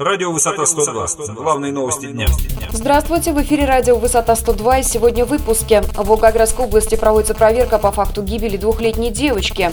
Радио «Высота 102». Главные новости дня. Здравствуйте, в эфире радио «Высота 102» и сегодня в выпуске. В Волгоградской области проводится проверка по факту гибели двухлетней девочки.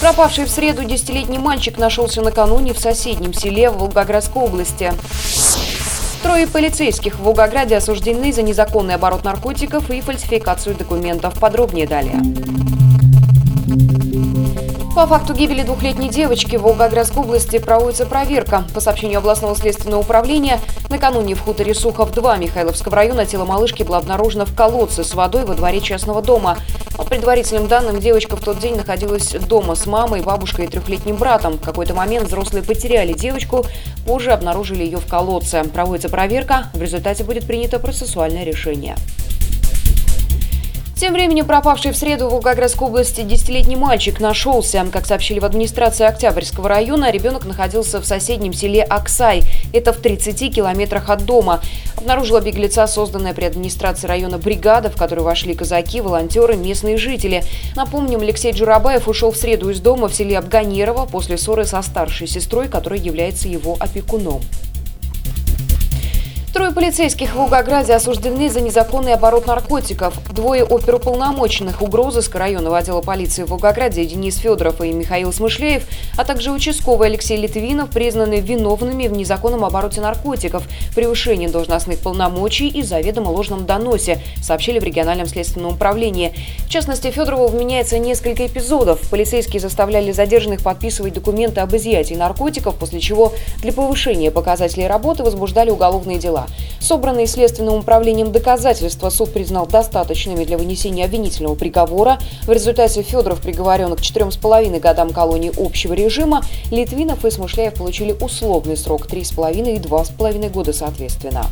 Пропавший в среду десятилетний мальчик нашелся накануне в соседнем селе в Волгоградской области. Трое полицейских в Волгограде осуждены за незаконный оборот наркотиков и фальсификацию документов. Подробнее далее. По факту гибели двухлетней девочки в Волгоградской области проводится проверка. По сообщению областного следственного управления, накануне в хуторе Сухов-2 Михайловского района тело малышки было обнаружено в колодце с водой во дворе частного дома. По предварительным данным, девочка в тот день находилась дома с мамой, бабушкой и трехлетним братом. В какой-то момент взрослые потеряли девочку, позже обнаружили ее в колодце. Проводится проверка, в результате будет принято процессуальное решение. Тем временем пропавший в среду в Волгоградской области десятилетний мальчик нашелся. Как сообщили в администрации Октябрьского района, ребенок находился в соседнем селе Аксай. Это в 30 километрах от дома. Обнаружила беглеца созданная при администрации района бригада, в которую вошли казаки, волонтеры, местные жители. Напомним, Алексей Джурабаев ушел в среду из дома в селе Абганерово после ссоры со старшей сестрой, которая является его опекуном. Трое полицейских в Волгограде осуждены за незаконный оборот наркотиков. Двое оперуполномоченных угрозыска районного отдела полиции в Волгограде Денис Федоров и Михаил Смышляев, а также участковый Алексей Литвинов признаны виновными в незаконном обороте наркотиков, превышении должностных полномочий и заведомо ложном доносе, сообщили в региональном следственном управлении. В частности, Федорову вменяется несколько эпизодов. Полицейские заставляли задержанных подписывать документы об изъятии наркотиков, после чего для повышения показателей работы возбуждали уголовные дела дела. Собранные следственным управлением доказательства суд признал достаточными для вынесения обвинительного приговора. В результате Федоров приговорен к четырем с половиной годам колонии общего режима. Литвинов и Смышляев получили условный срок три с половиной и два с половиной года соответственно.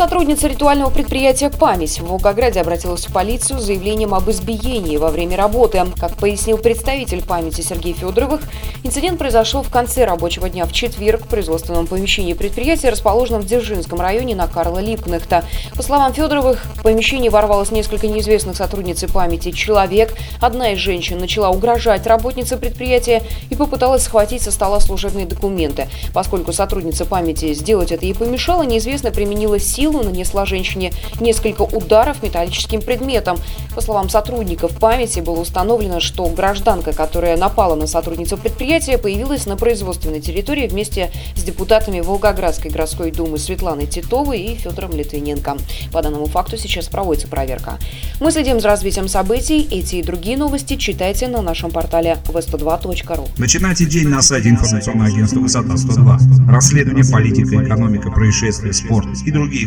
Сотрудница ритуального предприятия «Память» в Волгограде обратилась в полицию с заявлением об избиении во время работы. Как пояснил представитель «Памяти» Сергей Федоровых, инцидент произошел в конце рабочего дня в четверг в производственном помещении предприятия, расположенном в Дзержинском районе на Карла Липкнехта. По словам Федоровых, в помещении ворвалось несколько неизвестных сотрудницы «Памяти» человек. Одна из женщин начала угрожать работнице предприятия и попыталась схватить со стола служебные документы. Поскольку сотрудница «Памяти» сделать это ей помешала, неизвестно применила силу силу нанесла женщине несколько ударов металлическим предметом. По словам сотрудников памяти, было установлено, что гражданка, которая напала на сотрудницу предприятия, появилась на производственной территории вместе с депутатами Волгоградской городской думы Светланой Титовой и Федором Литвиненко. По данному факту сейчас проводится проверка. Мы следим за развитием событий. Эти и другие новости читайте на нашем портале v102.ru. Начинайте день на сайте информационного агентства «Высота 102». Расследование, политика, экономика, происшествия, спорт и другие